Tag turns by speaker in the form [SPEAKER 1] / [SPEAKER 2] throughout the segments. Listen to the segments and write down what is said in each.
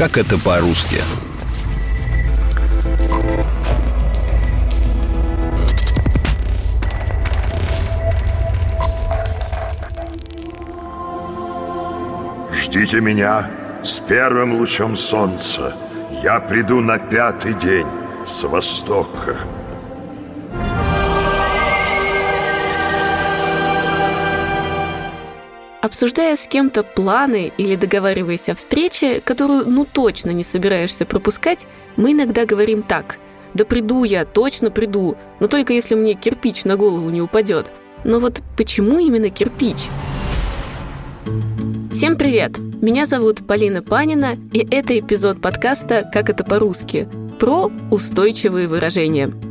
[SPEAKER 1] Как это по-русски?
[SPEAKER 2] Ждите меня с первым лучом солнца. Я приду на пятый день с востока.
[SPEAKER 3] Обсуждая с кем-то планы или договариваясь о встрече, которую ну точно не собираешься пропускать, мы иногда говорим так «Да приду я, точно приду, но только если мне кирпич на голову не упадет». Но вот почему именно кирпич? Всем привет! Меня зовут Полина Панина, и это эпизод подкаста «Как это по-русски» про устойчивые выражения –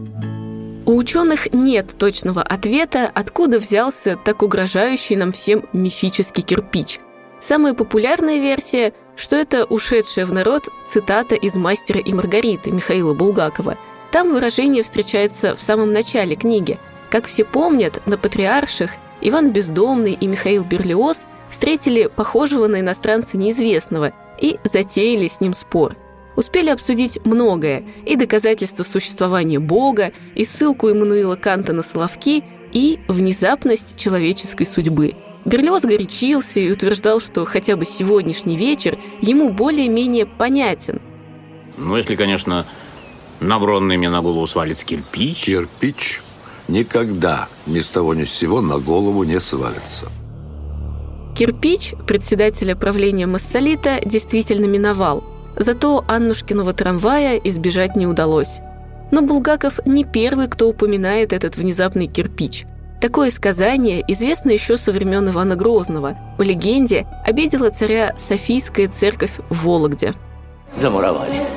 [SPEAKER 3] у ученых нет точного ответа, откуда взялся так угрожающий нам всем мифический кирпич. Самая популярная версия, что это ушедшая в народ цитата из «Мастера и Маргариты» Михаила Булгакова. Там выражение встречается в самом начале книги. Как все помнят, на патриарших Иван Бездомный и Михаил Берлиоз встретили похожего на иностранца неизвестного и затеяли с ним спор – успели обсудить многое – и доказательства существования Бога, и ссылку Иммануила Канта на Соловки, и внезапность человеческой судьбы. Берлиоз горячился и утверждал, что хотя бы сегодняшний вечер ему более-менее понятен.
[SPEAKER 4] Ну, если, конечно, на бронный мне на голову свалится кирпич.
[SPEAKER 5] Кирпич никогда ни с того ни с сего на голову не свалится.
[SPEAKER 3] Кирпич председателя правления Массолита действительно миновал – Зато Аннушкиного трамвая избежать не удалось. Но Булгаков не первый, кто упоминает этот внезапный кирпич. Такое сказание известно еще со времен Ивана Грозного. В легенде обидела царя Софийская церковь в Вологде.
[SPEAKER 6] Замуровали.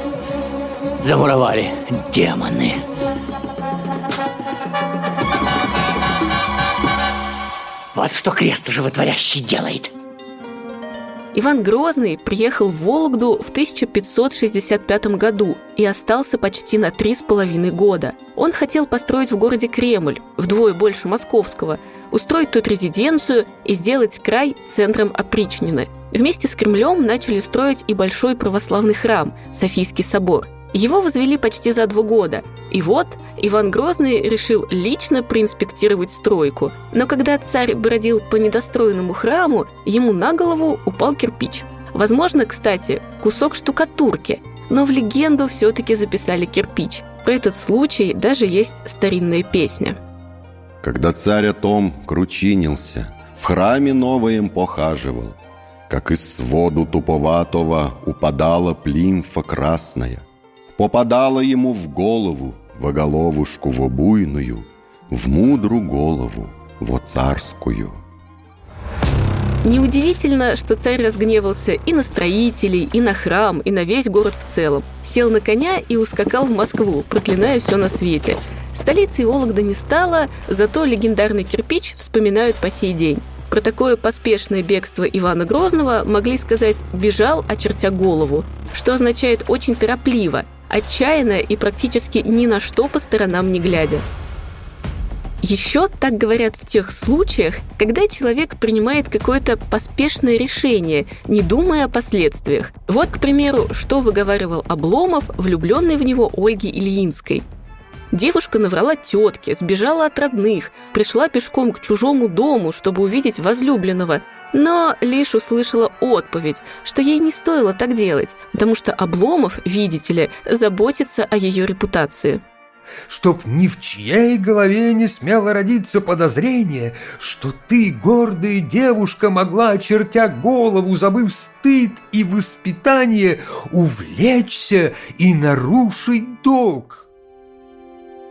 [SPEAKER 6] Замуровали демоны. Вот что крест животворящий делает –
[SPEAKER 3] Иван Грозный приехал в Вологду в 1565 году и остался почти на три с половиной года. Он хотел построить в городе Кремль, вдвое больше московского, устроить тут резиденцию и сделать край центром опричнины. Вместе с Кремлем начали строить и большой православный храм – Софийский собор – его возвели почти за два года. И вот Иван Грозный решил лично проинспектировать стройку. Но когда царь бродил по недостроенному храму, ему на голову упал кирпич. Возможно, кстати, кусок штукатурки, но в легенду все-таки записали кирпич. Про этот случай даже есть старинная песня.
[SPEAKER 7] Когда царь о том кручинился, в храме новоем похаживал, как из своду туповатого упадала плимфа красная – попадала ему в голову, во головушку во буйную, в мудрую голову, во царскую.
[SPEAKER 3] Неудивительно, что царь разгневался и на строителей, и на храм, и на весь город в целом. Сел на коня и ускакал в Москву, проклиная все на свете. Столицей Вологда не стало, зато легендарный кирпич вспоминают по сей день. Про такое поспешное бегство Ивана Грозного могли сказать «бежал, очертя голову», что означает «очень торопливо», отчаянно и практически ни на что по сторонам не глядя. Еще так говорят в тех случаях, когда человек принимает какое-то поспешное решение, не думая о последствиях. Вот, к примеру, что выговаривал Обломов, влюбленный в него Ольги Ильинской. Девушка наврала тетке, сбежала от родных, пришла пешком к чужому дому, чтобы увидеть возлюбленного, но лишь услышала отповедь, что ей не стоило так делать, потому что Обломов, видите ли, заботится о ее репутации.
[SPEAKER 8] Чтоб ни в чьей голове не смело родиться подозрение, что ты, гордая девушка, могла, очертя голову, забыв стыд и воспитание, увлечься и нарушить долг.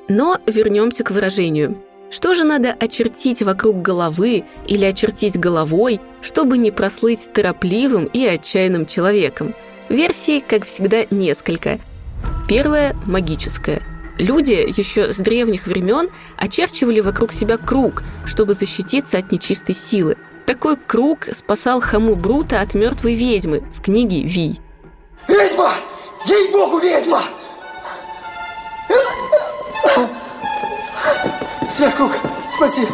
[SPEAKER 3] Но вернемся к выражению – что же надо очертить вокруг головы или очертить головой, чтобы не прослыть торопливым и отчаянным человеком? Версий, как всегда, несколько. Первая – магическая. Люди еще с древних времен очерчивали вокруг себя круг, чтобы защититься от нечистой силы. Такой круг спасал Хаму Брута от мертвой ведьмы в книге «Вий».
[SPEAKER 9] Ведьма! Ей-богу, ведьма! Святкруг, спаси!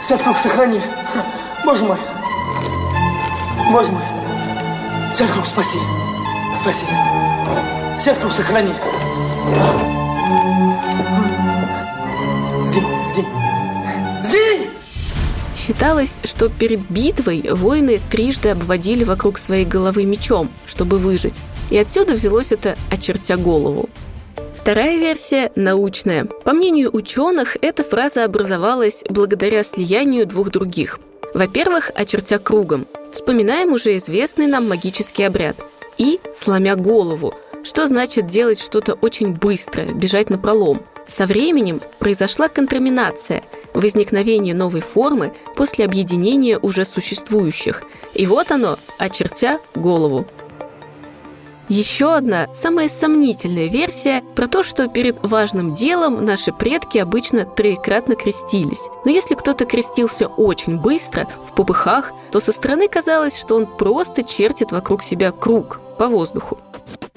[SPEAKER 9] Святкруг, сохрани! Боже мой! Боже мой! Святкруг, спаси! Спаси. Сетку сохрани. Сгинь, сгинь. Сгинь!
[SPEAKER 3] Считалось, что перед битвой воины трижды обводили вокруг своей головы мечом, чтобы выжить. И отсюда взялось это «очертя голову». Вторая версия – научная. По мнению ученых, эта фраза образовалась благодаря слиянию двух других. Во-первых, очертя кругом. Вспоминаем уже известный нам магический обряд. И сломя голову, что значит делать что-то очень быстрое, бежать на пролом. Со временем произошла контраминация, возникновение новой формы после объединения уже существующих. И вот оно, очертя голову. Еще одна, самая сомнительная версия про то, что перед важным делом наши предки обычно троекратно крестились. Но если кто-то крестился очень быстро, в попыхах, то со стороны казалось, что он просто чертит вокруг себя круг по воздуху.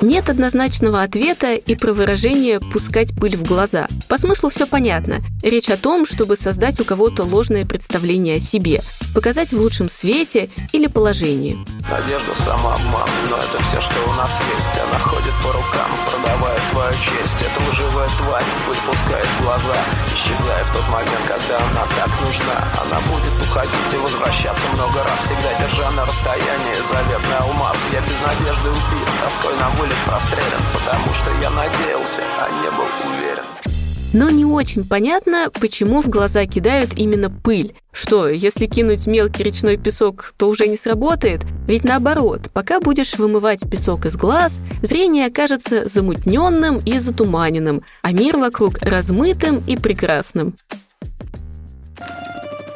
[SPEAKER 3] Нет однозначного ответа и про выражение «пускать пыль в глаза». По смыслу все понятно. Речь о том, чтобы создать у кого-то ложное представление о себе, показать в лучшем свете или положении.
[SPEAKER 1] Надежда самообман, но это все, что у нас есть. Она ходит по рукам, продавая свою честь. Это лживая тварь, выпускает глаза, исчезая в тот момент, когда она так нужна. Она будет уходить и возвращаться много раз, всегда держа на расстоянии заветный алмаз. Я без надежды убит, тоской на вылет прострелен, потому что я надеялся, а не был уверен.
[SPEAKER 3] Но не очень понятно, почему в глаза кидают именно пыль. Что, если кинуть мелкий речной песок, то уже не сработает? Ведь наоборот, пока будешь вымывать песок из глаз, зрение окажется замутненным и затуманенным, а мир вокруг размытым и прекрасным.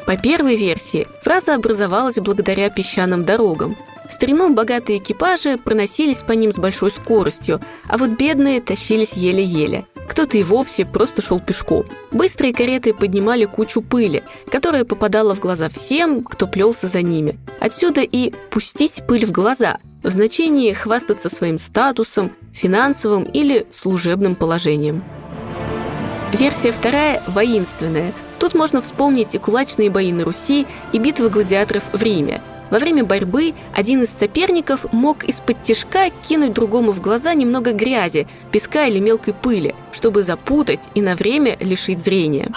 [SPEAKER 3] По первой версии, фраза образовалась благодаря песчаным дорогам. В старину богатые экипажи проносились по ним с большой скоростью, а вот бедные тащились еле-еле. Кто-то и вовсе просто шел пешком. Быстрые кареты поднимали кучу пыли, которая попадала в глаза всем, кто плелся за ними. Отсюда и «пустить пыль в глаза» в значении хвастаться своим статусом, финансовым или служебным положением. Версия вторая – воинственная. Тут можно вспомнить и кулачные бои на Руси, и битвы гладиаторов в Риме – во время борьбы один из соперников мог из-под тишка кинуть другому в глаза немного грязи, песка или мелкой пыли, чтобы запутать и на время лишить зрения.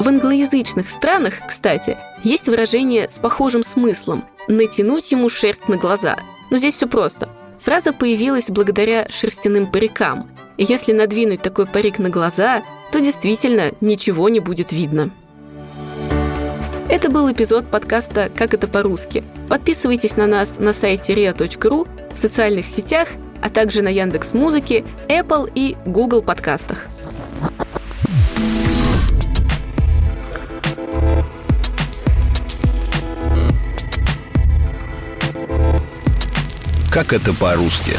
[SPEAKER 3] В англоязычных странах, кстати, есть выражение с похожим смыслом «натянуть ему шерсть на глаза». Но здесь все просто. Фраза появилась благодаря шерстяным парикам. Если надвинуть такой парик на глаза, то действительно ничего не будет видно. Это был эпизод подкаста «Как это по-русски». Подписывайтесь на нас на сайте ria.ru, в социальных сетях, а также на Яндекс Музыке, Apple и Google подкастах.
[SPEAKER 10] Как это по-русски?